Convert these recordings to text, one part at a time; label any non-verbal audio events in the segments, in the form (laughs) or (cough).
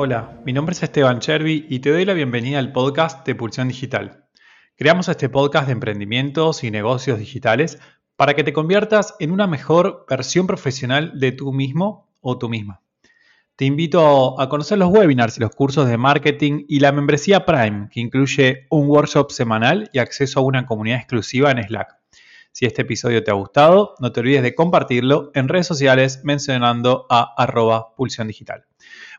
Hola, mi nombre es Esteban Chervi y te doy la bienvenida al podcast de Pulsión Digital. Creamos este podcast de emprendimientos y negocios digitales para que te conviertas en una mejor versión profesional de tú mismo o tú misma. Te invito a conocer los webinars y los cursos de marketing y la membresía Prime, que incluye un workshop semanal y acceso a una comunidad exclusiva en Slack. Si este episodio te ha gustado, no te olvides de compartirlo en redes sociales mencionando a arroba pulsión digital.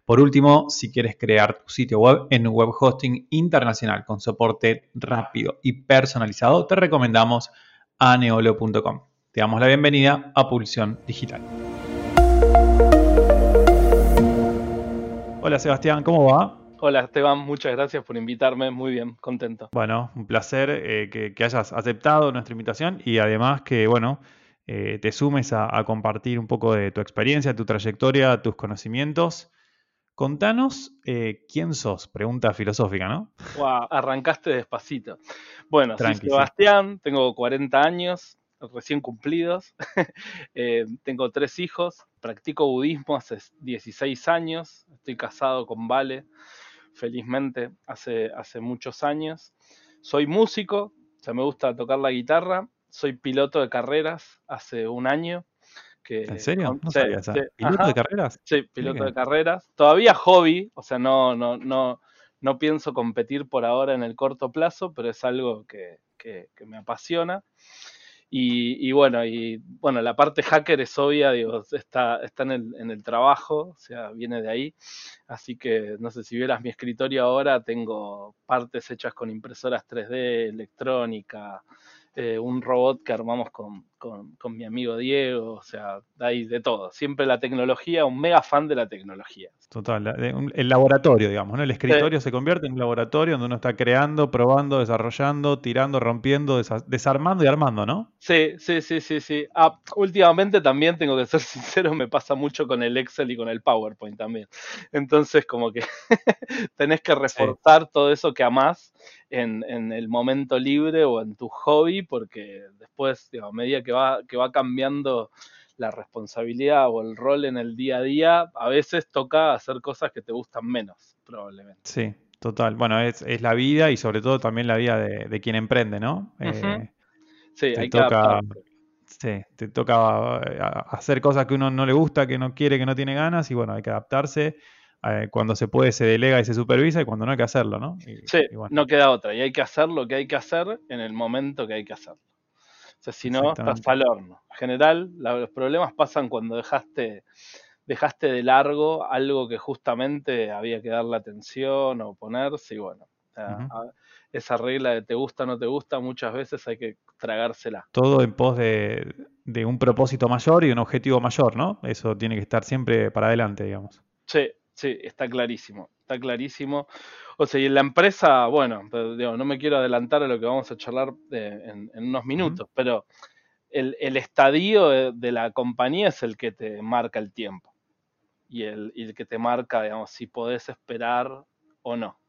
Por último, si quieres crear tu sitio web en un web hosting internacional con soporte rápido y personalizado, te recomendamos aneolo.com. Te damos la bienvenida a Pulsión Digital. Hola Sebastián, ¿cómo va? Hola Esteban, muchas gracias por invitarme, muy bien, contento. Bueno, un placer eh, que, hayas aceptado nuestra invitación y además que, bueno, eh, te sumes a, compartir un poco de tu experiencia, tu trayectoria, tus conocimientos Contanos eh, quién sos, pregunta filosófica, ¿no? Wow, arrancaste despacito. Bueno, soy Sebastián, tengo 40 años, recién cumplidos, (laughs) eh, tengo tres hijos, practico budismo hace 16 años, estoy casado con Vale, felizmente, hace, hace muchos años. Soy músico, o sea, me gusta tocar la guitarra, soy piloto de carreras hace un año ¿En serio? No sabía ¿Piloto de carreras? Sí, piloto de carreras. Todavía hobby, o sea, no, no, no, no pienso competir por ahora en el corto plazo, pero es algo que, me apasiona. Y, bueno, y bueno, la parte hacker es obvia, digo, está, está en, el, en el trabajo, o sea, viene de ahí. Así que no sé si vieras mi escritorio ahora, tengo partes hechas con impresoras 3D, electrónica, eh, un robot que armamos con, con, mi amigo Diego, o sea, hay de todo. Siempre la tecnología, un mega fan de la tecnología. Total, el laboratorio, digamos, ¿no? El escritorio se convierte en un laboratorio donde uno está creando, probando, desarrollando, tirando, rompiendo, desarmando y armando, ¿no? Sí, sí, sí, sí, sí. Ah, últimamente también tengo que ser (laughs) sincero, me pasa mucho con el Excel y con el PowerPoint también. Entonces, como que (laughs) tenés que reforzar todo eso que amás en, en, el momento libre o en tu hobby, porque después, a medida que va, que va cambiando la responsabilidad o el rol en el día a día, a veces toca hacer cosas que te gustan menos, probablemente. Sí, total. Bueno, es, es la vida y sobre todo también la vida de, quien emprende, ¿no? Eh, sí, hay toca, Sí, te toca eh, hacer cosas que uno no le gusta, que no quiere, que no tiene ganas y bueno, hay que adaptarse. Eh, cuando se puede se delega y se supervisa y cuando no hay que hacerlo, ¿no? sí, no queda otra y hay que hacer lo que hay que hacer en el momento que hay que hacerlo. O sea, si no, estás al horno. En general, los problemas pasan cuando dejaste, dejaste de largo algo que justamente había que darle atención o ponerse, y bueno. esa regla de te gusta o no te gusta, muchas veces hay que tragársela. Todo en pos de, de un propósito mayor y un objetivo mayor, ¿no? Eso tiene que estar siempre para adelante, digamos. Sí, Sí, está clarísimo, está clarísimo. O sea, y en la empresa, bueno, no me quiero adelantar a lo que vamos a charlar en, unos minutos, pero el, estadio de, la compañía es el que te marca el tiempo y el, que te marca, digamos, si podés esperar o no.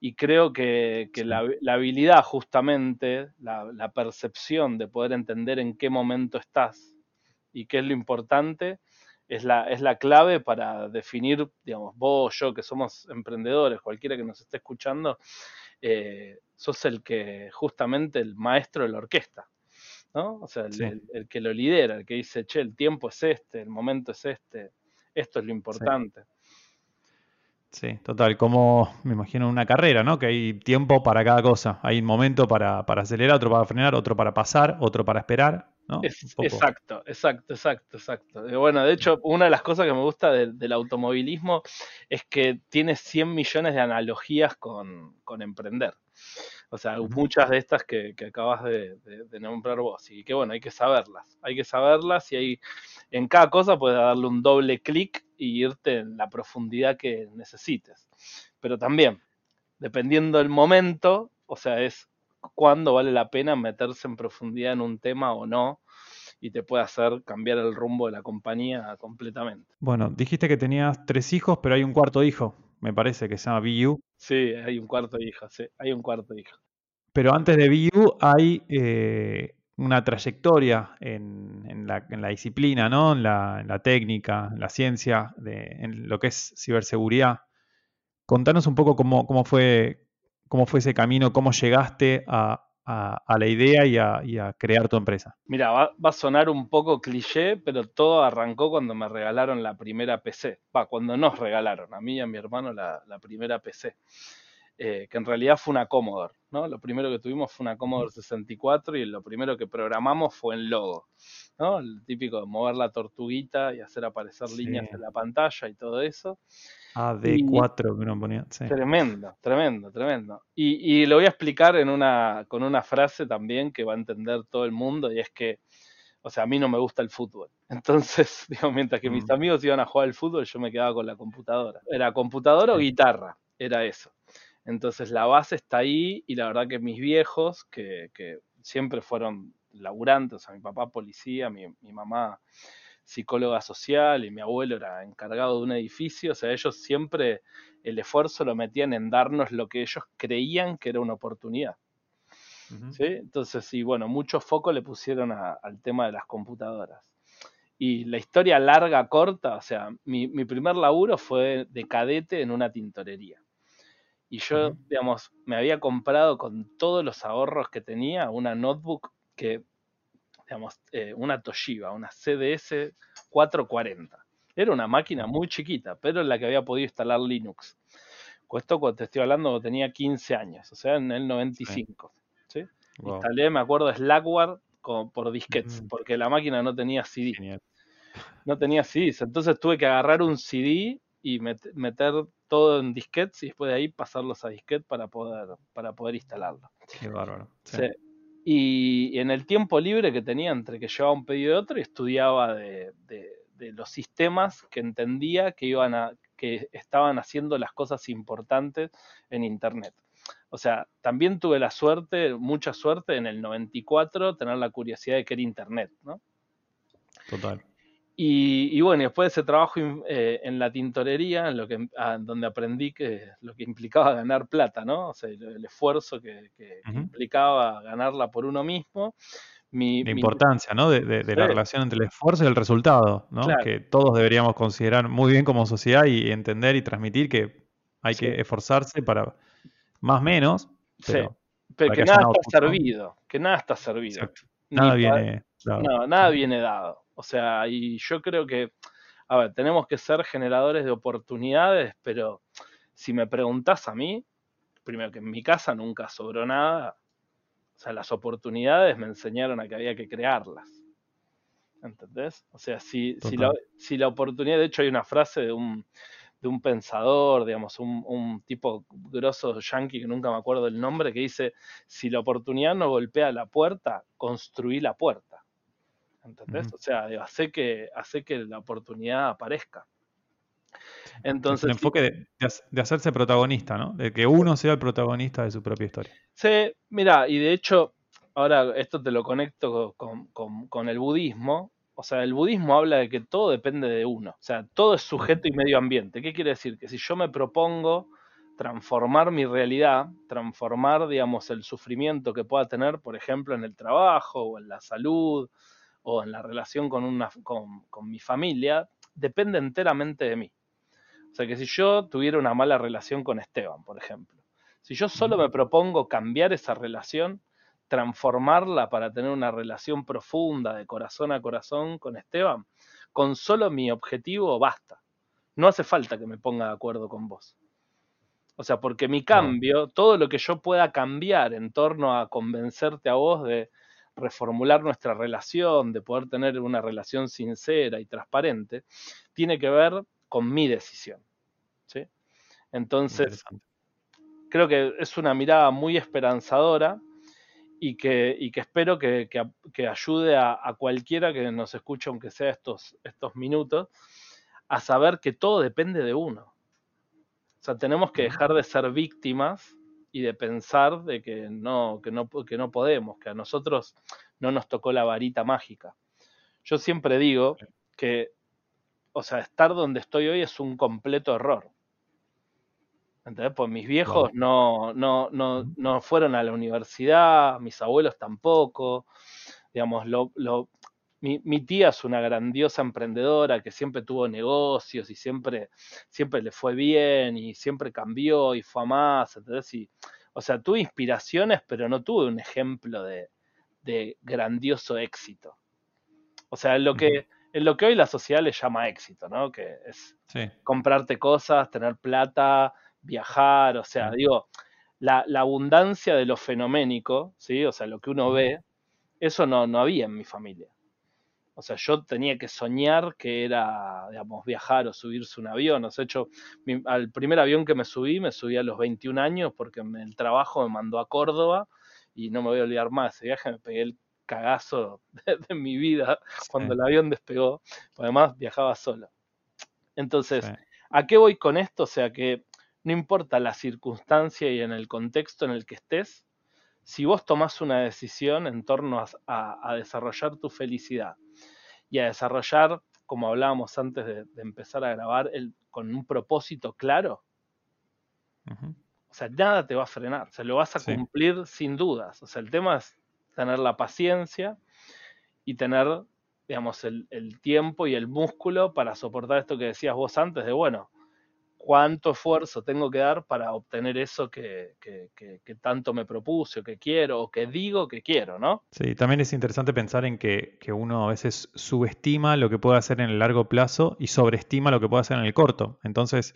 Y creo que, la, habilidad, justamente, la percepción de poder entender en qué momento estás y qué es lo importante, es la, es la clave para definir, digamos, vos, yo, que somos emprendedores, cualquiera que nos esté escuchando, eh, sos el que, justamente, el maestro de la orquesta, ¿no? O sea, el, que lo lidera, el que dice, che, el tiempo es este, el momento es este, esto es lo importante. Sí. total, como me imagino una carrera, ¿no? Que hay tiempo para cada cosa. Hay un momento para, para acelerar, otro para frenar, otro para pasar, otro para esperar exacto, exacto, exacto, exacto. Bueno, de hecho, una de las cosas que me gusta del automovilismo es que tiene 100 millones de analogías con, emprender. O sea, muchas de estas que, acabas de, nombrar vos. Y que bueno, hay que saberlas. Hay que saberlas y hay, en cada cosa puedes darle un doble clic y irte en la profundidad que necesites. Pero también, dependiendo del momento, o sea, es cuándo vale la pena meterse en profundidad en un tema o no y te puede hacer cambiar el rumbo de la compañía completamente. Bueno, dijiste que tenías tres hijos, pero hay un cuarto hijo, me parece, que se llama BU. Sí, hay un cuarto hijo, sí, hay un cuarto hijo. Pero antes de BU hay eh, una trayectoria en, la, disciplina, ¿no? En la, técnica, en la ciencia, de, en lo que es ciberseguridad. contanos un poco cómo, cómo, fue, cómo fue ese camino, cómo llegaste a, la idea y a, crear tu empresa. Mira, va, a sonar un poco cliché, pero todo arrancó cuando me regalaron la primera PC. Va, cuando nos regalaron, a mí y a mi hermano, la, primera PC. Eh, que en realidad fue una Commodore, ¿no? Lo primero que tuvimos fue una Commodore 64 y lo primero que programamos fue el logo, ¿no? El típico de mover la tortuguita y hacer aparecer líneas en la pantalla y todo eso. AD4 que uno ponía. Tremendo, tremendo, tremendo. Y, lo voy a explicar en una, con una frase también que va a entender todo el mundo y es que, o sea, a mí no me gusta el fútbol. (laughs) Entonces, digo, mientras que mis mm. amigos iban a jugar al fútbol, yo me quedaba con la computadora. Era computadora o guitarra, era eso. Entonces la base está ahí y la verdad que mis viejos, que, que siempre fueron laburantes, o sea, mi papá policía, mi, mi mamá psicóloga social y mi abuelo era encargado de un edificio, o sea, ellos siempre el esfuerzo lo metían en darnos lo que ellos creían que era una oportunidad. ¿Sí? Entonces, sí, bueno, mucho foco le pusieron al tema de las computadoras. Y la historia larga, corta, o sea, mi, primer laburo fue de cadete en una tintorería. Y yo, digamos, me había comprado con todos los ahorros que tenía una notebook que digamos, eh, una Toshiba, una CDS 440. Era una máquina muy chiquita, pero en la que había podido instalar Linux. Esto cuando te estoy hablando tenía 15 años, o sea, en el 95. ¿sí? Instalé, me acuerdo, Slackware por disquetes, porque la máquina no tenía CD. No tenía CDs, entonces tuve que agarrar un CD y meter todo en disquetes y después de ahí pasarlos a disquete para poder, para poder instalarlo. Qué bárbaro. Sí. Y en el tiempo libre que tenía entre que llevaba un pedido de otro, estudiaba de, los sistemas que entendía que, iban a, que estaban haciendo las cosas importantes en Internet. O sea, también tuve la suerte, mucha suerte en el 94, tener la curiosidad de que era Internet, ¿no? Total. Y, bueno, después de ese trabajo eh, en la tintorería, en lo que, ah, donde aprendí que lo que implicaba ganar plata, ¿no? O sea, el, esfuerzo que, implicaba ganarla por uno mismo. la importancia, ¿no? De, la relación entre el esfuerzo y el resultado, ¿no? Que todos deberíamos considerar muy bien como sociedad y entender y transmitir que hay que esforzarse para más menos, pero, pero que, nada está servido, que nada está servido. Nada viene dado. nada viene dado. O sea, y yo creo que, a ver, tenemos que ser generadores de oportunidades, pero si me preguntas a mí, primero que en mi casa nunca sobró nada, o sea, las oportunidades me enseñaron a que había que crearlas. ¿Entendés? O sea, si, si, la, si la oportunidad, de hecho hay una frase de un, de un pensador, digamos, un, un, tipo grosso yankee que nunca me acuerdo del nombre, que dice, si la oportunidad no golpea la puerta, construí la puerta. ¿Entendés? O sea, hace que, hace que la oportunidad aparezca. Entonces, el enfoque de, hacerse protagonista, ¿no? De que uno sea el protagonista de su propia historia. Sí, mira, y de hecho, ahora esto te lo conecto con, el budismo. O sea, el budismo habla de que todo depende de uno. O sea, todo es sujeto y medio ambiente. ¿Qué quiere decir? Que si yo me propongo transformar mi realidad, transformar, digamos, el sufrimiento que pueda tener, por ejemplo, en el trabajo o en la salud o en la relación con, una, con, mi familia depende enteramente de mí. O sea que si yo tuviera una mala relación con Esteban, por ejemplo, si yo solo me propongo cambiar esa relación, transformarla para tener una relación profunda de corazón a corazón con Esteban, con solo mi objetivo basta. No hace falta que me ponga de acuerdo con vos. O sea, porque mi cambio, todo lo que yo pueda cambiar en torno a convencerte a vos de, reformular nuestra relación, de poder tener una relación sincera y transparente, tiene que ver con mi decisión. ¿sí? Entonces, creo que es una mirada muy esperanzadora y que, que espero que, ayude a, cualquiera que nos escuche, aunque sea estos, estos minutos, a saber que todo depende de uno. O sea, tenemos que dejar de ser víctimas y de pensar de que no, que no, que no podemos, que a nosotros no nos tocó la varita mágica. Yo siempre digo que, o sea, estar donde estoy hoy es un completo error. ¿Entendés? Pues mis viejos no, no, no, no fueron a la universidad, mis abuelos tampoco. Digamos, lo, lo, mi, tía es una grandiosa emprendedora que siempre tuvo negocios y siempre, siempre le fue bien y siempre cambió y fue a más, ¿entendés? Y, o sea, tuve inspiraciones, pero no tuve un ejemplo de, grandioso éxito. O sea, en lo que, en lo que hoy la sociedad le llama éxito, ¿no? Que es comprarte cosas, tener plata, viajar, o sea, digo, la, la, abundancia de lo fenoménico, ¿sí? O sea, lo que uno ve, eso no, no había en mi familia. O sea, yo tenía que soñar que era, digamos, viajar o subirse un avión. O sea, hecho, al primer avión que me subí, me subí a los 21 años porque el trabajo me mandó a Córdoba y no me voy a olvidar más. Ese viaje me pegué el cagazo (laughs) de, mi vida cuando el avión despegó. Además, viajaba solo. Entonces, ¿a qué voy con esto? O sea, que no importa la circunstancia y en el contexto en el que estés, si vos tomás una decisión en torno a desarrollar tu felicidad, y a desarrollar, como hablábamos antes de, empezar a grabar, el, con un propósito claro, o sea, nada te va a frenar, se lo vas a cumplir sin dudas. O sea, el tema es tener la paciencia y tener, digamos, el, el tiempo y el músculo para soportar esto que decías vos antes de, bueno, cuánto esfuerzo tengo que dar para obtener eso que, tanto me propuse o que quiero o que digo que quiero, ¿no? Sí, también es interesante pensar en que, uno a veces subestima lo que puede hacer en el largo plazo y sobreestima lo que puede hacer en el corto. Entonces,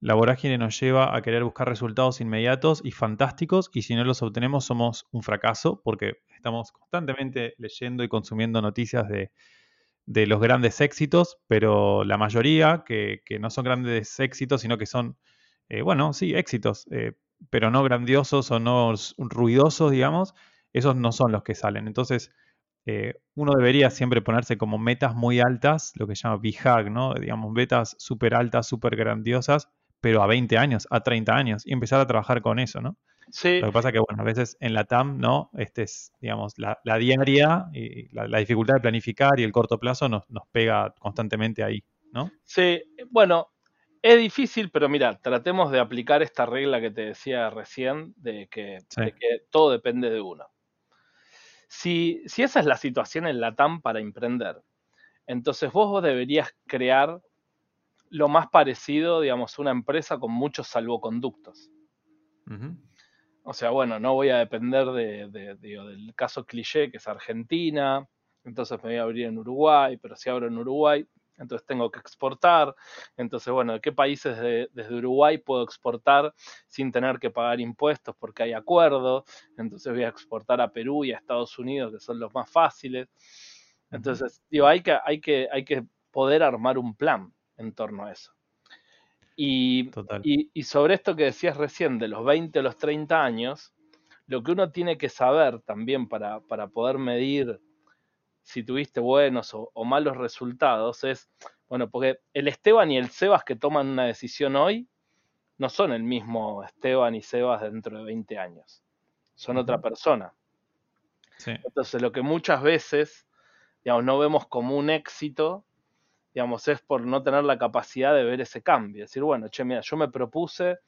la vorágine nos lleva a querer buscar resultados inmediatos y fantásticos y si no los obtenemos somos un fracaso porque estamos constantemente leyendo y consumiendo noticias de de los grandes éxitos, pero la mayoría que, no son grandes éxitos, sino que son, eh, bueno, sí, éxitos, eh, pero no grandiosos o no ruidosos, digamos, esos no son los que salen. Entonces, eh, uno debería siempre ponerse como metas muy altas, lo que se llama BHAG, ¿no? Digamos, metas súper altas, súper grandiosas, pero a 20 años, a 30 años, y empezar a trabajar con eso, ¿no? Lo que pasa es que, bueno, a veces en la TAM, ¿no? Este es, digamos, la, diaria y la, dificultad de planificar y el corto plazo nos, nos pega constantemente ahí, ¿no? Sí, bueno, es difícil, pero mira, tratemos de aplicar esta regla que te decía recién, de que, todo depende de uno. Si, si, esa es la situación en la TAM para emprender, entonces vos deberías crear lo más parecido, digamos, una empresa con muchos salvoconductos. O sea, bueno, no voy a depender de, del caso cliché que es Argentina, entonces me voy a abrir en Uruguay, pero si abro en Uruguay, entonces tengo que exportar. Entonces, bueno, ¿de qué países desde Uruguay puedo exportar sin tener que pagar impuestos porque hay acuerdos? Entonces voy a exportar a Perú y a Estados Unidos, que son los más fáciles. Entonces, digo, hay que, hay que, hay que poder armar un plan en torno a eso. Y, y, sobre esto que decías recién, de los 20 a los 30 años, lo que uno tiene que saber también para, poder medir si tuviste buenos o, malos resultados es, bueno, porque el Esteban y el Sebas que toman una decisión hoy no son el mismo Esteban y Sebas dentro de 20 años, son otra persona. Entonces, lo que muchas veces, digamos, no vemos como un éxito, digamos, es por no tener la capacidad de ver ese cambio. Decir, bueno, che, mira, yo me propuse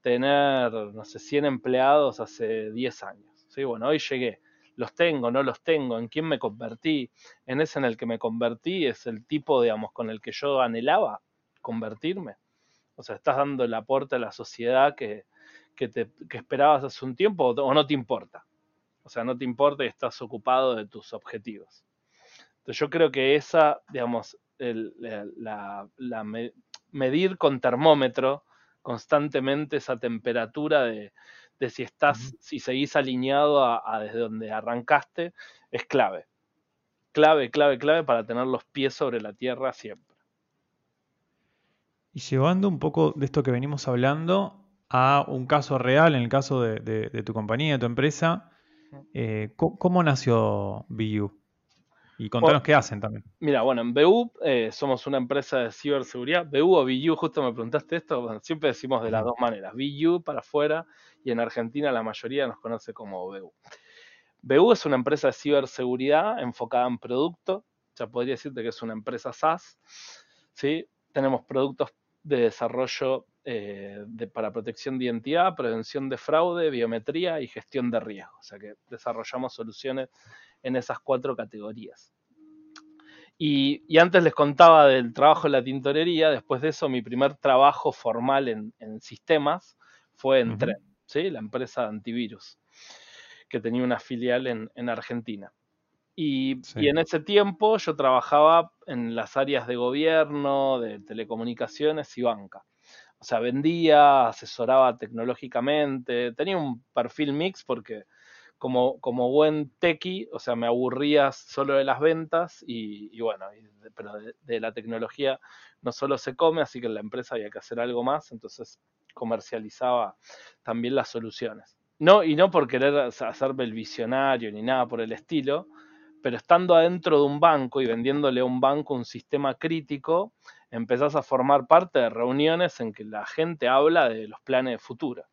tener, no sé, 100 empleados hace 10 años. ¿sí? Bueno, hoy llegué. Los tengo, no los tengo, en quién me convertí. En ese en el que me convertí es el tipo, digamos, con el que yo anhelaba convertirme. O sea, estás dando el aporte a la sociedad que, que, te, que esperabas hace un tiempo o no te importa. O sea, no te importa y estás ocupado de tus objetivos. Entonces yo creo que esa, digamos, la, medir con termómetro constantemente esa temperatura de, si estás, si seguís alineado a, desde donde arrancaste, es clave. Clave, clave, clave para tener los pies sobre la tierra siempre. Y llevando un poco de esto que venimos hablando a un caso real, en el caso de, tu compañía, de tu empresa, eh, ¿cómo, nació BU? Y contanos qué hacen también. Mira, bueno, en BU eh, somos una empresa de ciberseguridad. BU o BU, justo me preguntaste esto, siempre decimos de las dos maneras. BU para afuera y en Argentina la mayoría nos conoce como BU. BU es una empresa de ciberseguridad enfocada en producto. Ya podría decirte que es una empresa SaaS. ¿sí? Tenemos productos de desarrollo eh, de, para protección de identidad, prevención de fraude, biometría y gestión de riesgo. O sea que desarrollamos soluciones en esas cuatro categorías. Y, antes les contaba del trabajo en la tintorería, después de eso mi primer trabajo formal en, sistemas fue en Tren, ¿sí? la empresa de antivirus, que tenía una filial en, Argentina. Y, y, en ese tiempo yo trabajaba en las áreas de gobierno, de telecomunicaciones y banca. O sea, vendía, asesoraba tecnológicamente, tenía un perfil mix porque como, como buen tequi, o sea, me aburría solo de las ventas y, bueno, pero de, la tecnología no solo se come, así que en la empresa había que hacer algo más, entonces comercializaba también las soluciones. No, y no por querer hacerme el visionario ni nada por el estilo, pero estando adentro de un banco y vendiéndole a un banco un sistema crítico, empezás a formar parte de reuniones en que la gente habla de los planes de futuro.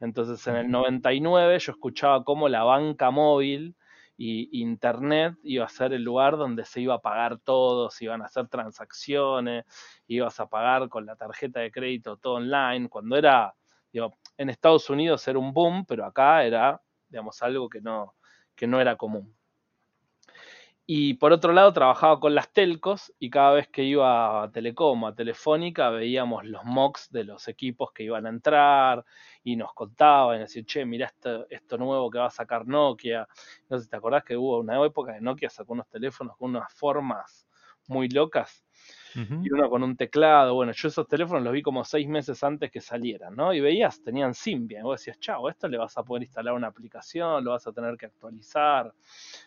Entonces en el 99 yo escuchaba cómo la banca móvil y Internet iba a ser el lugar donde se iba a pagar todo, se iban a hacer transacciones, ibas a pagar con la tarjeta de crédito todo online, cuando era, digo, en Estados Unidos era un boom, pero acá era, digamos, algo que no, que no era común. Y por otro lado, trabajaba con las telcos y cada vez que iba a Telecom, a Telefónica, veíamos los mocks de los equipos que iban a entrar y nos contaban, y decían, che, mira esto, esto nuevo que va a sacar Nokia. No sé si te acordás que hubo una época de Nokia sacó unos teléfonos con unas formas muy locas y uno con un teclado. Bueno, yo esos teléfonos los vi como seis meses antes que salieran, ¿no? Y veías, tenían Symbian. Y vos decías, chao, esto le vas a poder instalar una aplicación, lo vas a tener que actualizar.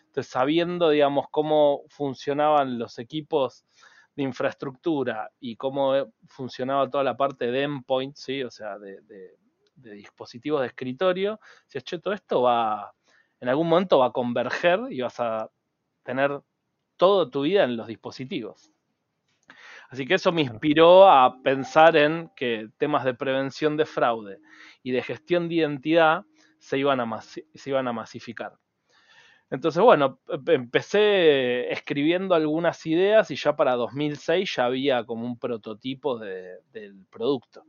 Entonces, sabiendo, digamos, cómo funcionaban los equipos de infraestructura y cómo eh, funcionaba toda la parte de endpoint, ¿sí? O sea, de, dispositivos de escritorio, decías, che, todo esto va, en algún momento va a converger y vas a tener toda tu vida en los dispositivos. Así que eso me inspiró a pensar en que temas de prevención de fraude y de gestión de identidad se iban a, se iban a masificar. Entonces, bueno, empecé escribiendo algunas ideas y ya para 2006 ya había como un prototipo del producto.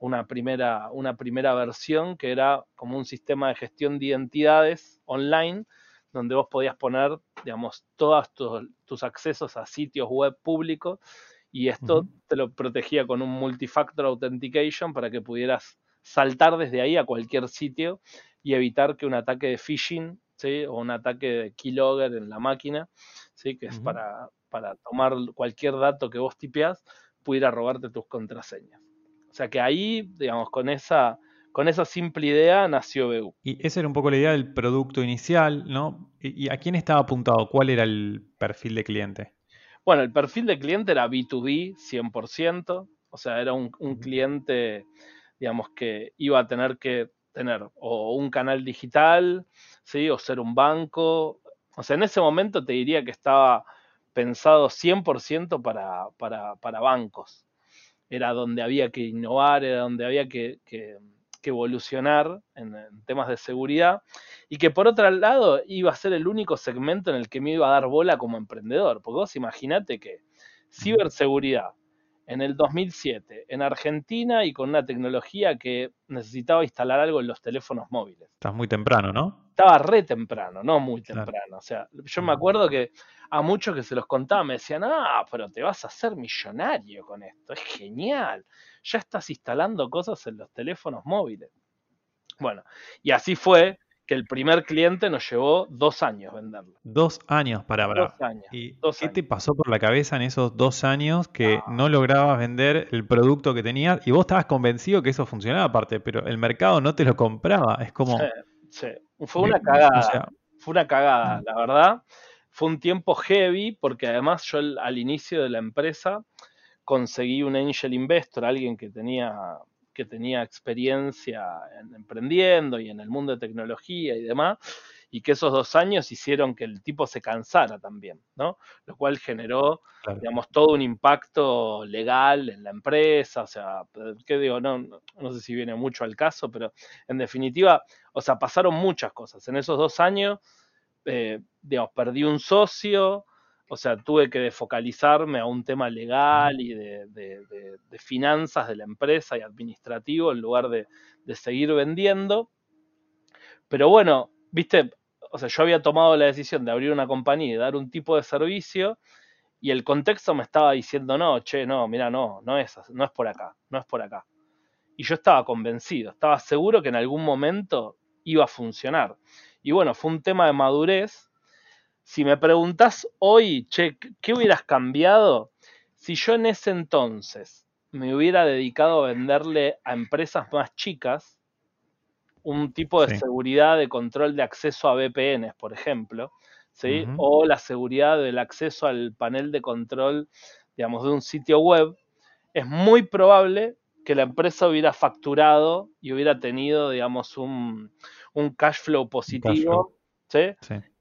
Una primera, una primera versión que era como un sistema de gestión de identidades online donde vos podías poner, digamos, todos tus accesos a sitios web públicos y esto te lo protegía con un multifactor authentication para que pudieras saltar desde ahí a cualquier sitio y evitar que un ataque de phishing ¿sí? o un ataque de keylogger en la máquina, ¿sí? que es para, para tomar cualquier dato que vos tipeás, pudiera robarte tus contraseñas. O sea que ahí, digamos, con esa, con esa simple idea nació BU. Y esa era un poco la idea del producto inicial, ¿no? ¿Y a quién estaba apuntado? ¿Cuál era el perfil de cliente? Bueno, el perfil de cliente era B2B 100%, o sea, era un, cliente, digamos, que iba a tener que tener o un canal digital, ¿sí? O ser un banco. O sea, en ese momento te diría que estaba pensado 100% para, para, para bancos. Era donde había que innovar, era donde había que que evolucionar en, temas de seguridad y que por otro lado iba a ser el único segmento en el que me iba a dar bola como emprendedor. Porque vos imaginate que ciberseguridad en el 2007 en Argentina y con una tecnología que necesitaba instalar algo en los teléfonos móviles. Estás muy temprano, ¿no? Estaba re temprano, no muy temprano. O sea, yo me acuerdo que a muchos que se los contaba me decían, ah, pero te vas a hacer millonario con esto, es genial ya estás instalando cosas en los teléfonos móviles. Bueno, y así fue que el primer cliente nos llevó dos años venderlo. Dos años para Dos años. ¿Y qué te pasó por la cabeza en esos dos años que ah. no lograbas vender el producto que tenías? Y vos estabas convencido que eso funcionaba aparte, pero el mercado no te lo compraba. Es como... Sí, sí. Fue una cagada. fue una cagada, la verdad. Fue un tiempo heavy porque además yo al inicio de la empresa conseguí un angel investor, alguien que tenía, que tenía experiencia en emprendiendo y en el mundo de tecnología y demás, y que esos dos años hicieron que el tipo se cansara también, ¿no? Lo cual generó, digamos, todo un impacto legal en la empresa, o sea, ¿qué digo? No, no, sé si viene mucho al caso, pero en definitiva, o sea, pasaron muchas cosas. En esos dos años, eh, digamos, perdí un socio, o sea, tuve que focalizarme a un tema legal y de, finanzas de la empresa y administrativo en lugar de, seguir vendiendo. Pero bueno, viste, o sea, yo había tomado la decisión de abrir una compañía y dar un tipo de servicio y el contexto me estaba diciendo, no, che, no, mira, no, no es, no es por acá, no es por acá. Y yo estaba convencido, estaba seguro que en algún momento iba a funcionar. Y bueno, fue un tema de madurez. Si me preguntas hoy, che, ¿qué hubieras cambiado si yo en ese entonces me hubiera dedicado a venderle a empresas más chicas un tipo de seguridad de control de acceso a VPNs, por ejemplo, ¿sí? o la seguridad del acceso al panel de control, digamos, de un sitio web, es muy probable que la empresa hubiera facturado y hubiera tenido, digamos, un, cash flow positivo, ¿sí?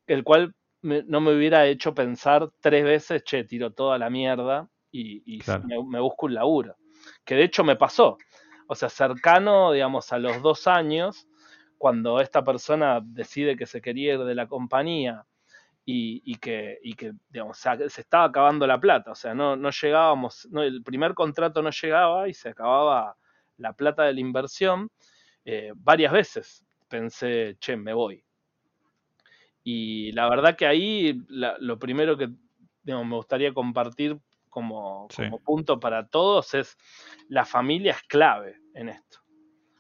el cual no me hubiera hecho pensar tres veces, che, tiro toda la mierda y, me, busco un laburo. Que de hecho me pasó. O sea, cercano, digamos, a los dos años, cuando esta persona decide que se quería ir de la compañía y, que, que, digamos, se estaba acabando la plata, o sea, no, no llegábamos, no, el primer contrato no llegaba y se acababa la plata de la inversión, eh, varias veces pensé, che, me voy. Y la verdad que ahí lo primero que me gustaría compartir como, como punto para todos es la familia es clave en esto.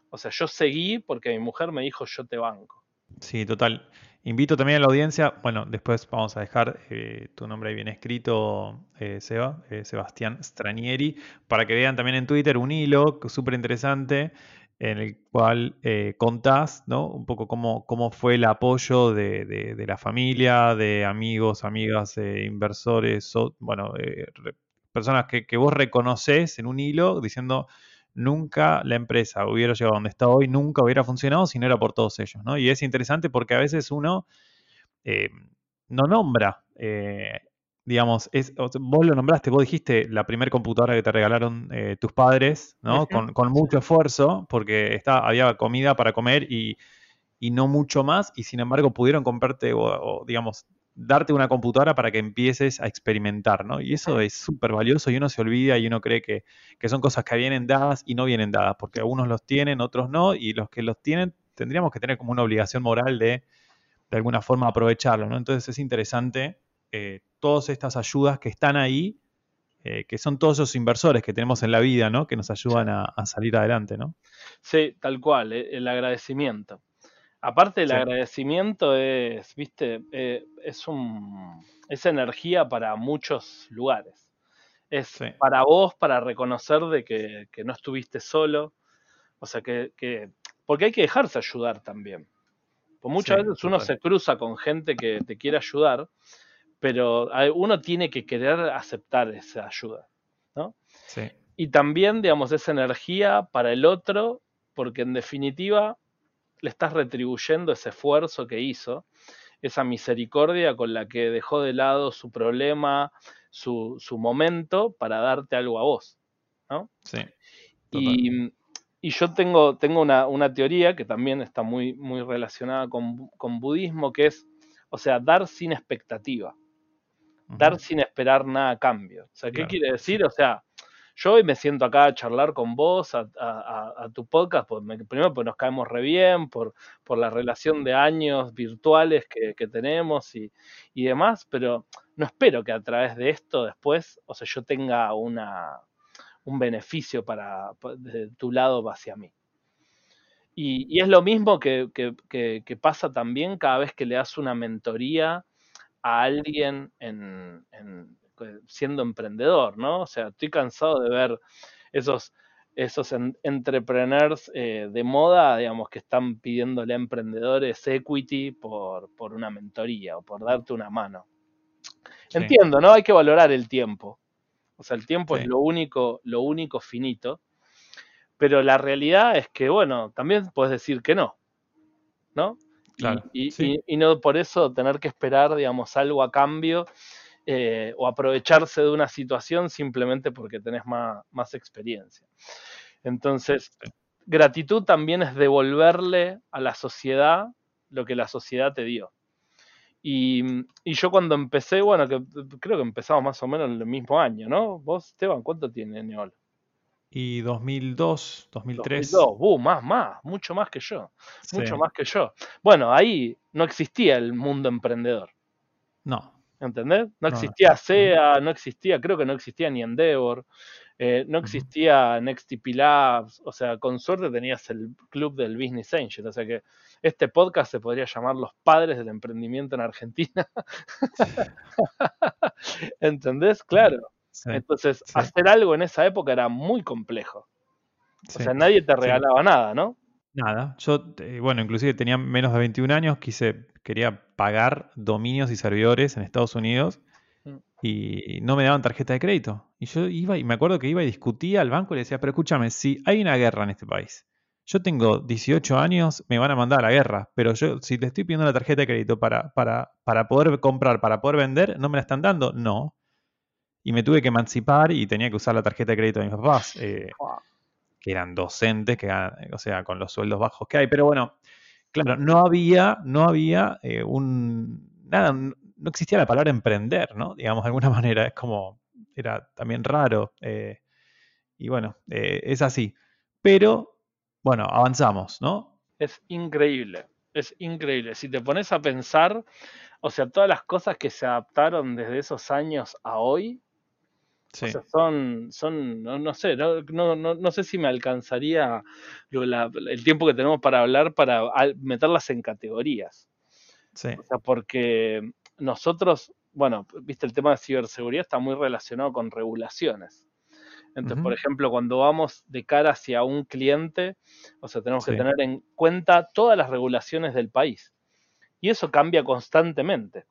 O sea, yo seguí porque mi mujer me dijo yo te banco. Sí, total. Invito también a la audiencia, bueno, después vamos a dejar eh, tu nombre ahí bien escrito, eh, Seba, eh, Sebastián Stranieri, para que vean también en Twitter un hilo súper interesante en el cual contás ¿no? un poco cómo, cómo fue el apoyo de, la familia, de amigos, amigas, inversores, bueno, personas que, que vos reconoces en un hilo diciendo nunca la empresa hubiera llegado a donde está hoy, nunca hubiera funcionado si no era por todos ellos, ¿no? Y es interesante porque a veces uno eh, no nombra, eh, digamos, es, vos lo nombraste, vos dijiste la primera computadora que te regalaron eh, tus padres, ¿no? con, mucho esfuerzo, porque está, había comida para comer y, no mucho más, y sin embargo pudieron comprarte, o digamos, darte una computadora para que empieces a experimentar, ¿no? Y eso es súper valioso y uno se olvida y uno cree que, son cosas que vienen dadas y no vienen dadas, porque algunos los tienen, otros no, y los que los tienen tendríamos que tener como una obligación moral de, de alguna forma, aprovecharlo, ¿no? Entonces es interesante eh, todas estas ayudas que están ahí, eh, que son todos esos inversores que tenemos en la vida, ¿no? Que nos ayudan a, a salir adelante, ¿no? Sí, tal cual, eh, el agradecimiento. Aparte del agradecimiento es, viste, eh, es un es energía para muchos lugares. Es para vos, para reconocer de que, no estuviste solo. O sea que, porque hay que dejarse ayudar también. Pues muchas veces uno se cruza con gente que te quiere ayudar, pero uno tiene que querer aceptar esa ayuda, ¿no? Sí. Y también, digamos, esa energía para el otro, porque en definitiva le estás retribuyendo ese esfuerzo que hizo, esa misericordia con la que dejó de lado su problema, su, momento, para darte algo a vos. ¿no? Sí. Y, yo tengo, tengo una, teoría que también está muy, muy relacionada con, budismo, que es, o sea, dar sin expectativa, dar sin esperar nada a cambio. O sea, ¿qué quiere decir? O sea, yo hoy me siento acá a charlar con vos, a, tu podcast, pues primero porque nos caemos re bien, por, por la relación de años virtuales que, tenemos y, demás, pero no espero que a través de esto después, o sea, yo tenga una, un beneficio para, de tu lado hacia mí. Y, es lo mismo que, pasa también cada vez que le das una mentoría a alguien en, siendo emprendedor, ¿no? O sea, estoy cansado de ver esos, esos entrepreneurs eh, de moda, digamos, que están pidiéndole a emprendedores equity por, una mentoría o por darte una mano. Entiendo, ¿no? Hay que valorar el tiempo. O sea, el tiempo es lo único, lo único finito. Pero la realidad es que, bueno, también puedes decir que no. ¿No? Claro, y, y, no por eso tener que esperar, digamos, algo a cambio eh, o aprovecharse de una situación simplemente porque tenés más, experiencia. Entonces, gratitud también es devolverle a la sociedad lo que la sociedad te dio. Y, yo cuando empecé, bueno, que creo que empezamos más o menos en el mismo año, ¿no? Vos, Esteban, ¿cuánto tiene Neol? Y 2002, 2003. 2002, uh, más, más, mucho más que yo. Mucho más que yo. Bueno, ahí no existía el mundo emprendedor. No. ¿Entendés? No existía SEA, no existía, creo que no existía ni Endeavor, eh, no existía NextTP Labs, o sea, con suerte tenías el club del Business Angel, o sea que este podcast se podría llamar Los Padres del Emprendimiento en Argentina. (laughs) ¿Entendés? Claro. Entonces, hacer algo en esa época era muy complejo. O sea, nadie te regalaba nada, ¿no? Nada. Yo, bueno, inclusive tenía menos de 21 años, quise, quería pagar dominios y servidores en Estados Unidos mm. y no me daban tarjeta de crédito. Y yo iba, y me acuerdo que iba y discutía al banco y le decía, pero escúchame, si hay una guerra en este país, yo tengo 18 años, me van a mandar a la guerra, pero yo si le estoy pidiendo la tarjeta de crédito para, para, para poder comprar, para poder vender, ¿no me la están dando? No. Y me tuve que emancipar y tenía que usar la tarjeta de crédito de mis papás. Eh, que eran docentes, que o sea, con los sueldos bajos que hay. Pero bueno, claro, no había, no había eh, un, nada, no existía la palabra emprender, ¿no? Digamos, de alguna (laughs) manera, es como, era también raro. Eh, y bueno, eh, es así. Pero, bueno, avanzamos, ¿no? Es increíble, es increíble. Si te pones a pensar, o sea, todas las cosas que se adaptaron desde esos años a hoy, son, son no, sé, no, sé si me alcanzaría el tiempo que tenemos para hablar para meterlas en categorías. O sea, porque nosotros, bueno, viste, el tema de ciberseguridad está muy relacionado con regulaciones. Entonces, por ejemplo, cuando vamos de cara hacia un cliente, o sea, tenemos que tener en cuenta todas las regulaciones del país. Y eso cambia constantemente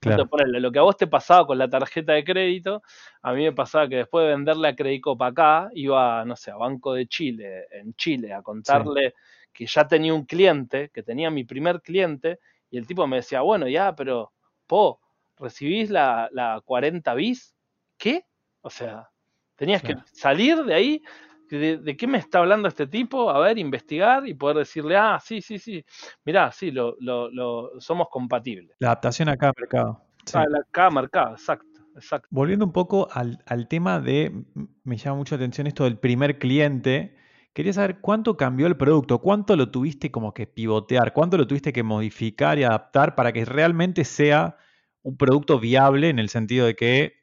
lo que a vos te pasaba con la tarjeta de crédito, a mí me pasaba que después de venderle a Credico para acá, iba, no sé, a Banco de Chile, en Chile, a contarle que ya tenía un cliente, que tenía mi primer cliente, y el tipo me decía, bueno, ya, pero, po, ¿recibís la, 40 bis? ¿Qué? O sea, tenías que salir de ahí de, qué me está hablando este tipo? A ver, investigar y poder decirle, ah, sí, sí, sí, mirá, sí, lo, lo, somos compatibles. La adaptación a cada mercado. A cada mercado, exacto. Exacto. Volviendo un poco al, tema de, me llama mucho la atención esto del primer cliente, quería saber cuánto cambió el producto, cuánto lo tuviste como que pivotear, cuánto lo tuviste que modificar y adaptar para que realmente sea un producto viable en el sentido de que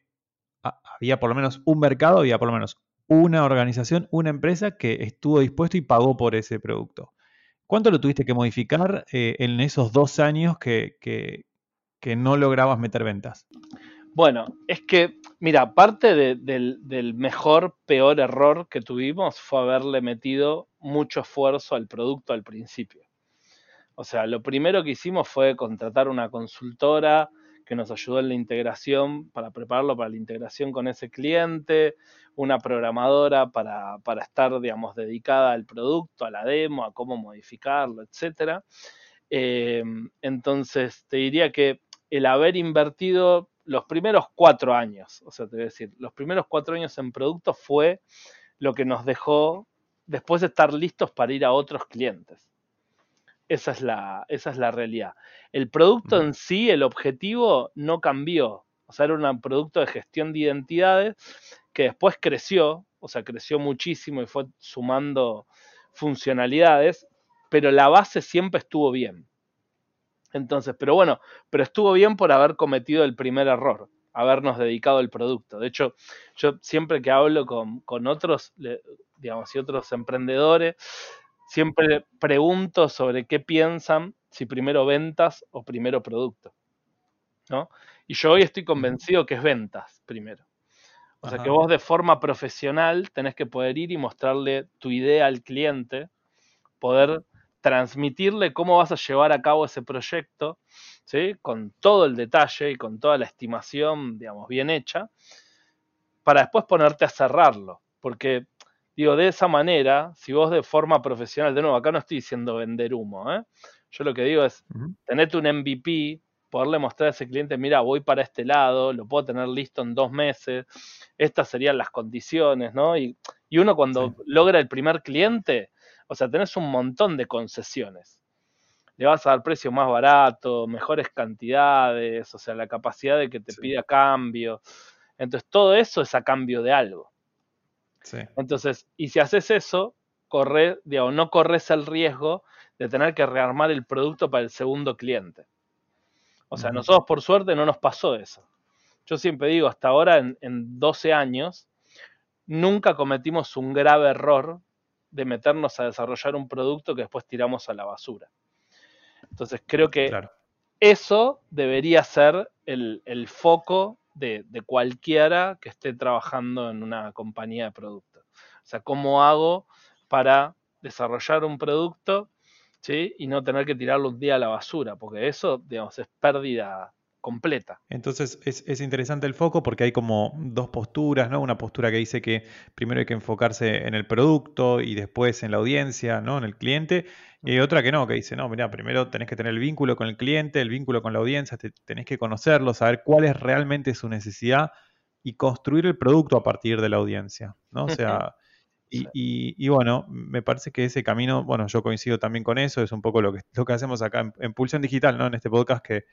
había por lo menos un mercado, había por lo menos una organización, una empresa que estuvo dispuesto y pagó por ese producto. ¿Cuánto lo tuviste que modificar eh, en esos dos años que, que, no lograbas meter ventas? Bueno, es que, mira, parte del, del, mejor, peor error que tuvimos fue haberle metido mucho esfuerzo al producto al principio. O sea, lo primero que hicimos fue contratar una consultora que nos ayudó en la integración, para prepararlo para la integración con ese cliente, una programadora para, estar, digamos, dedicada al producto, a la demo, a cómo modificarlo, etc. Eh, entonces, te diría que el haber invertido los primeros cuatro años, o sea, te voy a decir, los primeros cuatro años en producto fue lo que nos dejó después de estar listos para ir a otros clientes. Esa es la, esa es la realidad. El producto en sí, el objetivo, no cambió. O sea, era un producto de gestión de identidades que después creció, o sea, creció muchísimo y fue sumando funcionalidades, pero la base siempre estuvo bien. Entonces, pero bueno, pero estuvo bien por haber cometido el primer error, habernos dedicado al producto. De hecho, yo siempre que hablo con, con otros, digamos, y otros emprendedores, siempre pregunto sobre qué piensan, si primero ventas o primero producto. ¿no? Y yo hoy estoy convencido que es ventas primero. O sea que vos de forma profesional tenés que poder ir y mostrarle tu idea al cliente, poder transmitirle cómo vas a llevar a cabo ese proyecto, ¿sí? con todo el detalle y con toda la estimación, digamos, bien hecha, para después ponerte a cerrarlo. Porque Digo, de esa manera, si vos de forma profesional, de nuevo, acá no estoy diciendo vender humo, ¿eh? yo lo que digo es, tenerte un MVP, poderle mostrar a ese cliente, mira, voy para este lado, lo puedo tener listo en dos meses, estas serían las condiciones, ¿no? Y, uno cuando logra el primer cliente, o sea, tenés un montón de concesiones. Le vas a dar precio más barato, mejores cantidades, o sea, la capacidad de que te pida cambio. Entonces, todo eso es a cambio de algo. Entonces, y si haces eso, corre, digamos, no corres el riesgo de tener que rearmar el producto para el segundo cliente. O sea, nosotros por suerte no nos pasó eso. Yo siempre digo, hasta ahora en, en 12 años, nunca cometimos un grave error de meternos a desarrollar un producto que después tiramos a la basura. Entonces creo que eso debería ser el, foco de, cualquiera que esté trabajando en una compañía de productos. O sea, ¿cómo hago para desarrollar un producto ¿sí? y no tener que tirarlo un día a la basura? Porque eso, digamos, es pérdida completa. Entonces es, interesante el foco porque hay como dos posturas, ¿no? Una postura que dice que primero hay que enfocarse en el producto y después en la audiencia, ¿no? En el cliente. Y otra que no, que dice, no, mira, primero tenés que tener el vínculo con el cliente, el vínculo con la audiencia, tenés que conocerlo, saber cuál es realmente su necesidad y construir el producto a partir de la audiencia, ¿no? O sea... Y, bueno, me parece que ese camino, bueno, yo coincido también con eso, es un poco lo que, lo que hacemos acá en, en Pulsión Digital, ¿no? En este podcast que,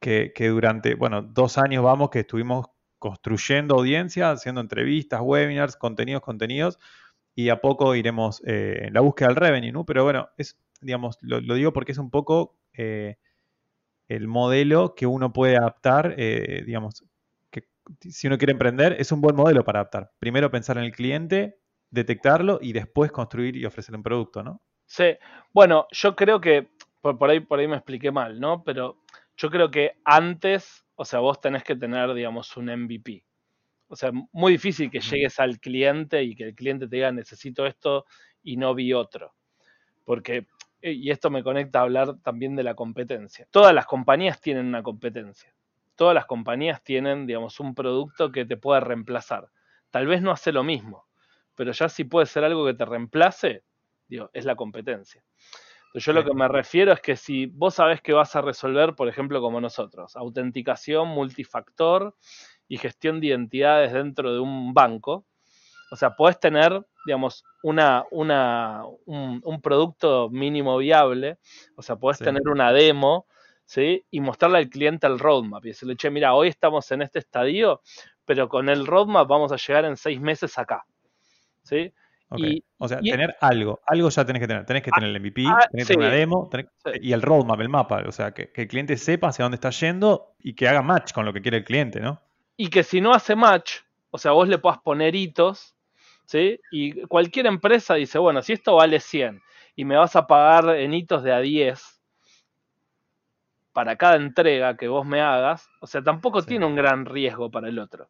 que, durante, bueno, dos años vamos que estuvimos construyendo audiencia, haciendo entrevistas, webinars, contenidos, contenidos, y a poco iremos eh, en la búsqueda del revenue, ¿no? Pero bueno, es, digamos, lo, digo porque es un poco eh, el modelo que uno puede adaptar, eh, digamos, que si uno quiere emprender, es un buen modelo para adaptar. Primero pensar en el cliente, detectarlo y después construir y ofrecer un producto, ¿no? Sí, bueno, yo creo que por, por, ahí, por ahí me expliqué mal, ¿no? Pero yo creo que antes, o sea, vos tenés que tener, digamos, un MVP. O sea, muy difícil que llegues al cliente y que el cliente te diga necesito esto y no vi otro. Porque, eh, y esto me conecta a hablar también de la competencia. Todas las compañías tienen una competencia. Todas las compañías tienen, digamos, un producto que te puede reemplazar. Tal vez no hace lo mismo, pero ya si puede ser algo que te reemplace, digo, es la competencia yo lo que me refiero es que si vos sabés que vas a resolver, por ejemplo, como nosotros, autenticación multifactor y gestión de identidades dentro de un banco, o sea, podés tener, digamos, una, una, un, producto mínimo viable, o sea, podés tener una demo, ¿sí? Y mostrarle al cliente el roadmap y decirle, che, mira, hoy estamos en este estadio, pero con el roadmap vamos a llegar en seis meses acá, ¿sí? O sea, tener algo, algo ya tenés que tener. Tenés que tener el MVP, ah, tenés que tener una demo y el roadmap, el mapa. O sea, que, el cliente sepa hacia dónde está yendo y que haga match con lo que quiere el cliente, ¿no? Y que si no hace match, o sea, vos le puedas poner hitos, ¿sí? Y cualquier empresa dice, bueno, si esto vale 100 y me vas a pagar en hitos de a 10 para cada entrega que vos me hagas, o sea, tampoco tiene un gran riesgo para el otro.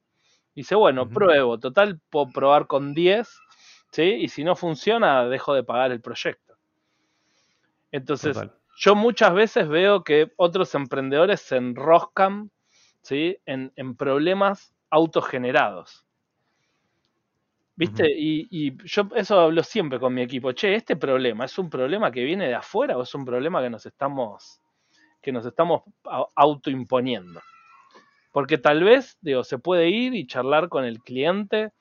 Dice, bueno, pruebo, total, puedo probar con 10 y si no funciona, dejo de pagar el proyecto. Entonces, yo muchas veces veo que otros emprendedores se enroscan, ¿sí? En, problemas autogenerados. ¿Viste? y, yo eso hablo siempre con mi equipo. Che, este problema es un problema que viene de afuera o es un problema que nos estamos, que nos estamos autoimponiendo. Porque tal vez, digo, se puede ir y charlar con el cliente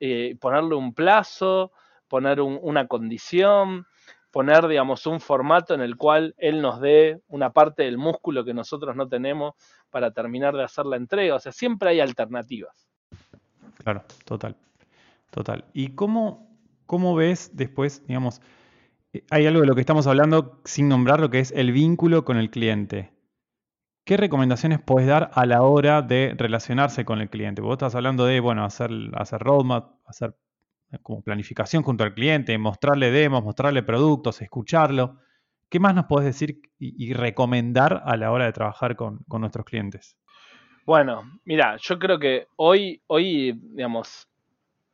eh, ponerle un plazo, poner una condición, poner, digamos, un formato en el cual él nos dé una parte del músculo que nosotros no tenemos para terminar de hacer la entrega. O sea, siempre hay alternativas. Claro, total. Total. ¿Y cómo, cómo ves después, digamos, eh, hay algo de lo que estamos hablando sin nombrar lo que es el vínculo con el cliente? ¿Qué recomendaciones puedes dar a la hora de relacionarse con el cliente? Vos estás hablando de, bueno, hacer, hacer roadmap, hacer eh, como planificación junto al cliente, mostrarle demos, mostrarle productos, escucharlo. ¿Qué más nos puedes decir y, recomendar a la hora de trabajar con, nuestros clientes? Bueno, mira, yo creo que hoy, hoy, digamos,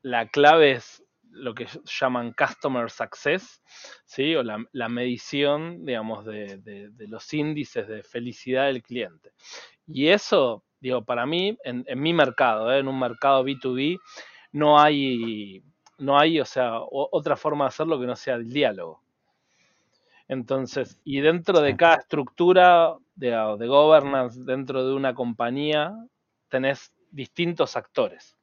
la clave es lo que llaman Customer Success, ¿sí? o la, medición, digamos, de, los índices de felicidad del cliente. Y eso, digo, para mí, en, mi mercado, ¿eh? en un mercado B2B, no hay, no hay, o sea, otra forma de hacerlo que no sea el diálogo. Entonces, y dentro de cada estructura de, de governance, dentro de una compañía, tenés distintos actores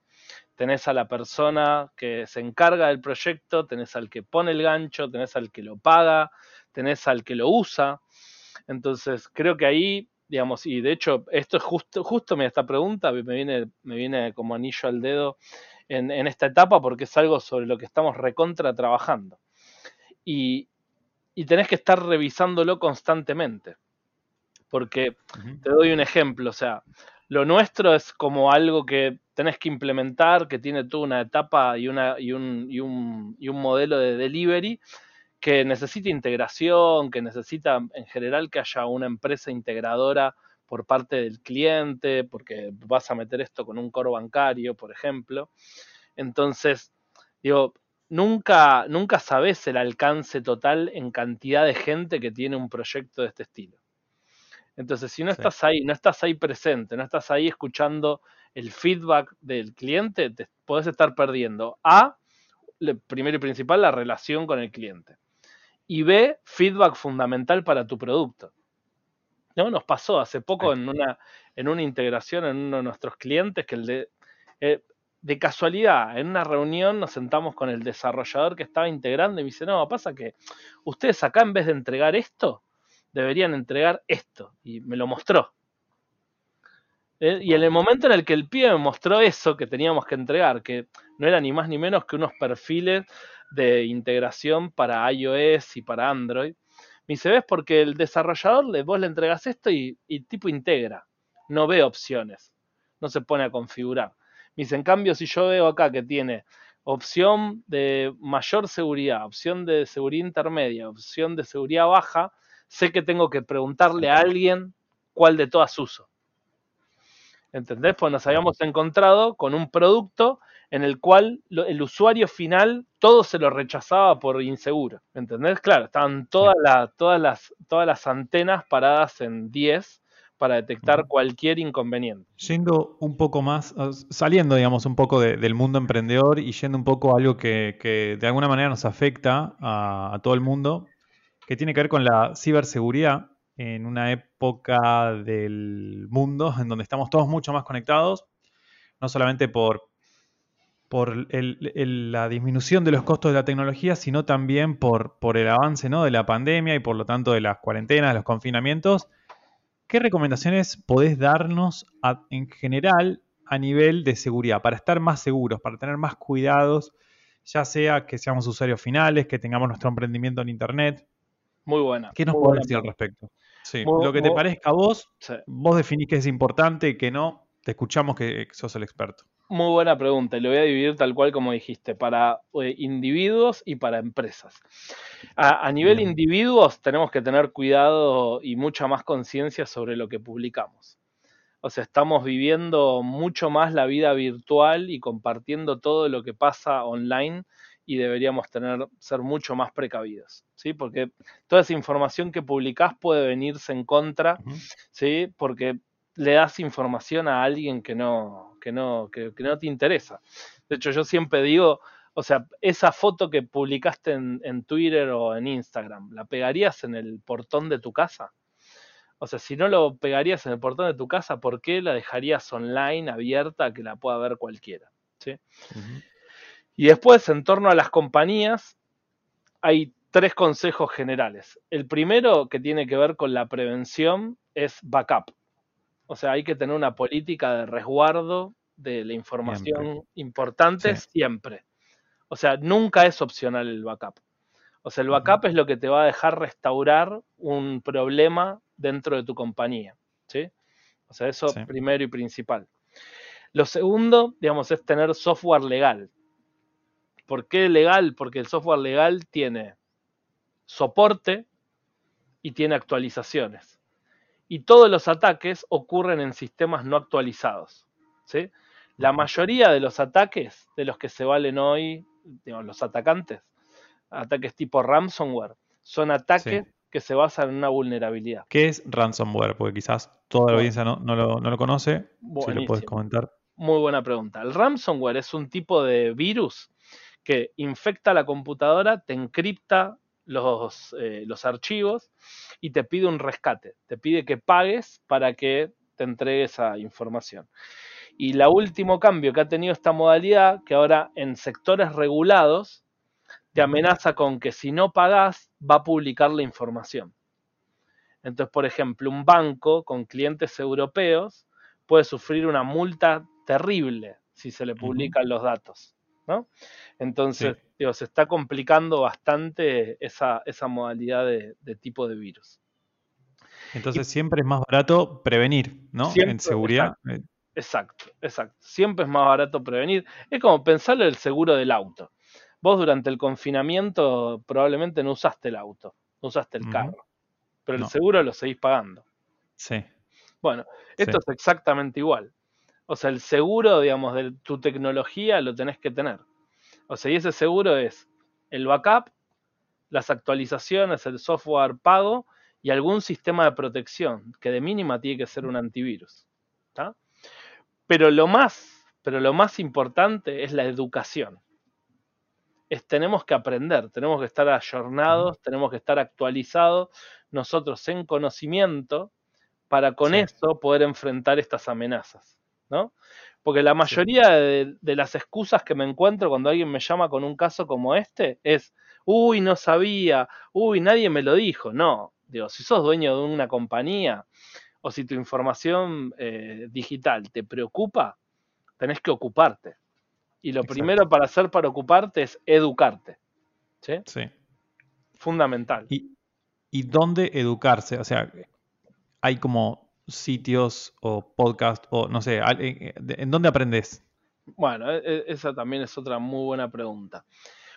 tenés a la persona que se encarga del proyecto, tenés al que pone el gancho, tenés al que lo paga, tenés al que lo usa. Entonces, creo que ahí, digamos, y de hecho, esto es justo, justo esta pregunta me viene, me viene como anillo al dedo en, esta etapa porque es algo sobre lo que estamos recontra trabajando. Y, tenés que estar revisándolo constantemente. Porque te doy un ejemplo, o sea, lo nuestro es como algo que tenés que implementar, que tiene toda una etapa y, un modelo de delivery que necesita integración, que necesita en general que haya una empresa integradora por parte del cliente, porque vas a meter esto con un coro bancario, por ejemplo. Entonces, digo, nunca, nunca sabes el alcance total en cantidad de gente que tiene un proyecto de este estilo. Entonces, si no estás ahí, no estás ahí presente, no estás ahí escuchando el feedback del cliente, te puedes estar perdiendo. A, primero y principal, la relación con el cliente. Y B, feedback fundamental para tu producto. ¿no? Nos pasó hace poco en una, en una integración en uno de nuestros clientes que el de, eh, de casualidad, en una reunión nos sentamos con el desarrollador que estaba integrando y me dice, no, pasa que ustedes acá en vez de entregar esto, deberían entregar esto. Y me lo mostró. Eh, y en el momento en el que el pibe me mostró eso que teníamos que entregar, que no era ni más ni menos que unos perfiles de integración para iOS y para Android, me dice, ¿ves? Porque el desarrollador, le, vos le entregas esto y, y tipo integra, no ve opciones, no se pone a configurar. Me dice, en cambio, si yo veo acá que tiene opción de mayor seguridad, opción de seguridad intermedia, opción de seguridad baja, sé que tengo que preguntarle a alguien cuál de todas uso. ¿Entendés? Pues nos habíamos encontrado con un producto en el cual el usuario final todo se lo rechazaba por inseguro. ¿Entendés? Claro, estaban todas, las, todas, las, todas las antenas paradas en 10 para detectar cualquier inconveniente. Yendo un poco más, saliendo, digamos, un poco del mundo emprendedor y yendo un poco a algo que, de alguna manera nos afecta a, a todo el mundo, que tiene que ver con la ciberseguridad en una época del mundo en donde estamos todos mucho más conectados, no solamente por la disminución de los costos de la tecnología, sino también por, el avance de la pandemia y por lo tanto de las cuarentenas, los confinamientos. ¿Qué recomendaciones podés darnos en general a nivel de seguridad para estar más seguros, para tener más cuidados, ya sea que seamos usuarios finales, que tengamos nuestro emprendimiento en Internet? Muy buena. ¿Qué nos podés decir al respecto? Sí, lo que te parezca a vos, vos definís que es importante y que no, te escuchamos que sos el experto. Muy buena pregunta y lo voy a dividir tal cual como dijiste, para eh, individuos y para empresas. A, nivel individuos tenemos que tener cuidado y mucha más conciencia sobre lo que publicamos. O sea, estamos viviendo mucho más la vida virtual y compartiendo todo lo que pasa online y deberíamos tener, ser mucho más precavidos, ¿sí? Porque toda esa información que publicás puede venirse en contra, ¿sí? Porque le das información a alguien que no, que no, que, no te interesa. De hecho, yo siempre digo, o sea, esa foto que publicaste en, Twitter o en Instagram, ¿la pegarías en el portón de tu casa? O sea, si no lo pegarías en el portón de tu casa, ¿por qué la dejarías online, abierta, que la pueda ver cualquiera? ¿Sí? Y después, en torno a las compañías, hay tres consejos generales. El primero, que tiene que ver con la prevención, es backup. O sea, hay que tener una política de resguardo de la información importante siempre. O sea, nunca es opcional el backup. O sea, el backup es lo que te va a dejar restaurar un problema dentro de tu compañía. ¿sí? O sea, eso primero y principal. Lo segundo, digamos, es tener software legal. ¿Por qué legal? Porque el software legal tiene soporte y tiene actualizaciones y todos los ataques ocurren en sistemas no actualizados. ¿sí? La mayoría de los ataques de los que se valen hoy, los atacantes, ataques tipo ransomware, son ataques que se basan en una vulnerabilidad. ¿Qué es ransomware? Porque quizás toda la audiencia no, lo, conoce. Si lo puedes comentar. Muy buena pregunta. El ransomware es un tipo de virus que infecta la computadora, te encripta los, eh, los archivos y te pide un rescate, te pide que pagues para que te entregue esa información. Y el último cambio que ha tenido esta modalidad, que ahora en sectores regulados te amenaza con que si no pagas va a publicar la información. Entonces, por ejemplo, un banco con clientes europeos puede sufrir una multa terrible si se le publican los datos. ¿No? Entonces, se está complicando bastante esa, esa modalidad de, tipo de virus. Entonces, siempre es más barato prevenir, ¿no? en seguridad. Exacto, exacto, Siempre es más barato prevenir. Es como pensarle el seguro del auto. Vos durante el confinamiento probablemente no usaste el auto, no usaste el carro, pero el seguro lo seguís pagando. Sí. Bueno, esto es exactamente igual. O sea, el seguro, digamos, de tu tecnología lo tenés que tener. O sea, y ese seguro es el backup, las actualizaciones, el software pago y algún sistema de protección, que de mínima tiene que ser un antivirus. Pero lo más, pero lo más importante es la educación. Es, tenemos que aprender, tenemos que estar ayornados, tenemos que estar actualizados nosotros en conocimiento para con esto poder enfrentar estas amenazas. ¿No? Porque la mayoría de, las excusas que me encuentro cuando alguien me llama con un caso como este es, uy, no sabía, uy, nadie me lo dijo. No, digo, si sos dueño de una compañía o si tu información eh, digital te preocupa, tenés que ocuparte. Y lo primero para hacer para ocuparte es educarte. ¿Sí? Sí. Fundamental. ¿Y, ¿Y dónde educarse? O sea, hay como sitios o podcast o no sé, ¿en dónde aprendes? Bueno, e, e, esa también es otra muy buena pregunta.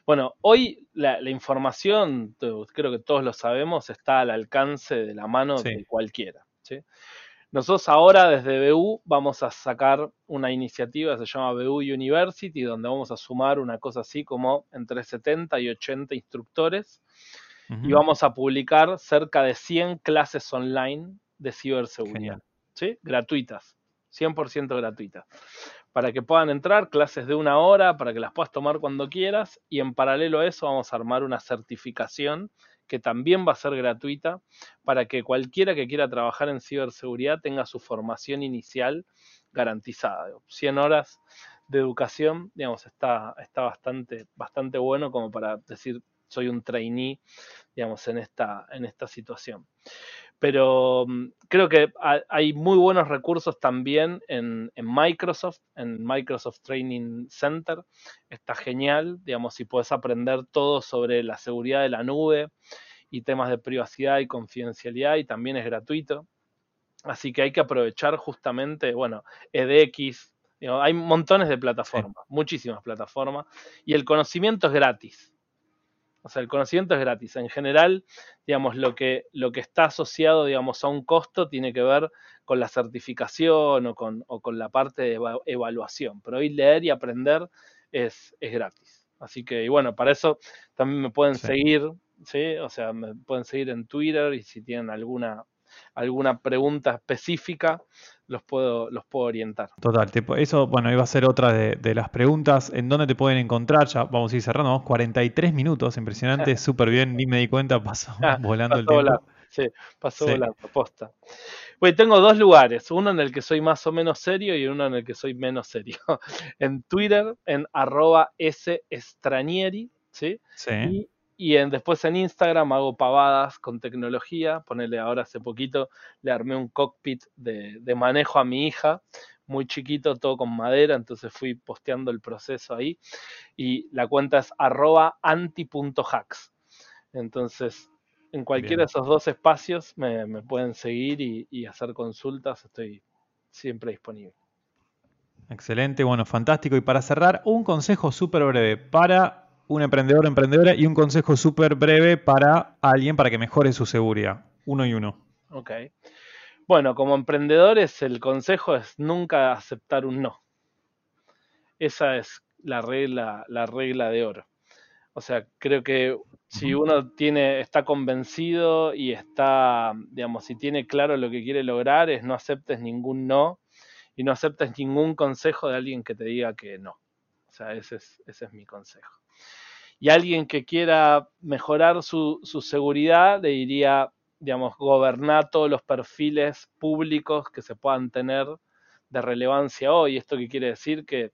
Bueno, hoy la, información, creo que todos lo sabemos, está al alcance de la mano de cualquiera. Nosotros ahora desde BU vamos a sacar una iniciativa que se llama BU University, donde vamos a sumar una cosa así como entre 70 y 80 instructores y vamos a publicar cerca de 100 clases online de ciberseguridad. ¿sí? Gratuitas, 100% gratuitas. Para que puedan entrar, clases de una hora, para que las puedas tomar cuando quieras. Y en paralelo a eso vamos a armar una certificación que también va a ser gratuita para que cualquiera que quiera trabajar en ciberseguridad tenga su formación inicial garantizada. 100 horas de educación, digamos, está, está bastante, bastante bueno como para decir soy un trainee, digamos, en esta, en esta situación pero mm, creo que hay muy buenos recursos también en, Microsoft, en Microsoft Training Center. Está genial, digamos, si puedes aprender todo sobre la seguridad de la nube y temas de privacidad y confidencialidad y también es gratuito. Así que hay que aprovechar justamente, bueno, EDX, hay montones de plataformas, muchísimas plataformas, y el conocimiento es gratis. O sea, el conocimiento es gratis. En general, digamos, lo que, lo que está asociado, digamos, a un costo tiene que ver con la certificación o con, o con la parte de evaluación. Pero hoy leer y aprender es, es gratis. Así que, y bueno, para eso también me pueden seguir, ¿sí? O sea, me pueden seguir en Twitter y si tienen alguna, alguna pregunta específica, los puedo, los puedo orientar. Total, eso, bueno, iba a ser otra de, las preguntas. ¿En dónde te pueden encontrar? Ya vamos a ir cerrando, vamos 43 minutos, impresionante, (laughs) súper bien, ni me di cuenta, pasó ah, volando el tiempo. Sí, pasó volando, posta. Bueno, tengo dos lugares, uno en el que soy más o menos serio y uno en el que soy menos serio. (laughs) en Twitter, en arroba sestranieri, ¿sí? Sí. Y en, después en Instagram hago pavadas con tecnología. Ponele ahora hace poquito, le armé un cockpit de, manejo a mi hija, muy chiquito, todo con madera, entonces fui posteando el proceso ahí. Y la cuenta es arroba anti.hacks. Entonces, en cualquiera de esos dos espacios me, pueden seguir y, y hacer consultas, estoy siempre disponible. Excelente, bueno, fantástico. Y para cerrar, un consejo súper breve para un emprendedor emprendedora y un consejo súper breve para alguien para que mejore su seguridad. Uno y uno. Ok. Bueno, como emprendedores el consejo es nunca aceptar un no. Esa es la regla, la regla de oro. O sea, creo que si uno tiene, está convencido y está, digamos, si tiene claro lo que quiere lograr, es no aceptes ningún no y no aceptes ningún consejo de alguien que te diga que no. O sea, ese es, ese es mi consejo y alguien que quiera mejorar su, seguridad, le diría, digamos, gobernar todos los perfiles públicos que se puedan tener de relevancia hoy. ¿Esto qué quiere decir? Que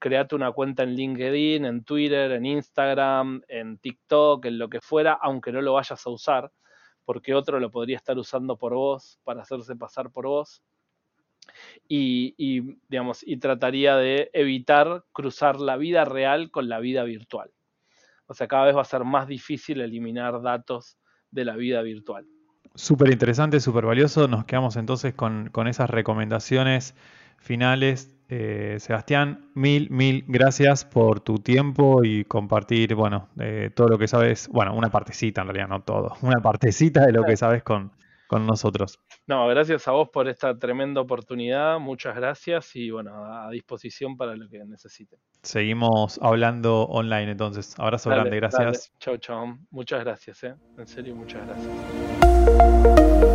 create una cuenta en LinkedIn, en Twitter, en Instagram, en TikTok, en lo que fuera, aunque no lo vayas a usar, porque otro lo podría estar usando por vos para hacerse pasar por vos. y, digamos, y trataría de evitar cruzar la vida real con la vida virtual. O sea, cada vez va a ser más difícil eliminar datos de la vida virtual. Súper interesante, súper valioso. Nos quedamos entonces con, esas recomendaciones finales. Eh, Sebastián, mil, mil gracias por tu tiempo y compartir, bueno, todo lo que sabes, bueno, una partecita en realidad, no todo, una partecita de lo que sabes con, con nosotros. No, gracias a vos por esta tremenda oportunidad, muchas gracias y bueno, a disposición para lo que necesiten. Seguimos hablando online entonces. Abrazo grande, gracias. Chao, chao. Muchas gracias, ¿eh? en serio, muchas gracias.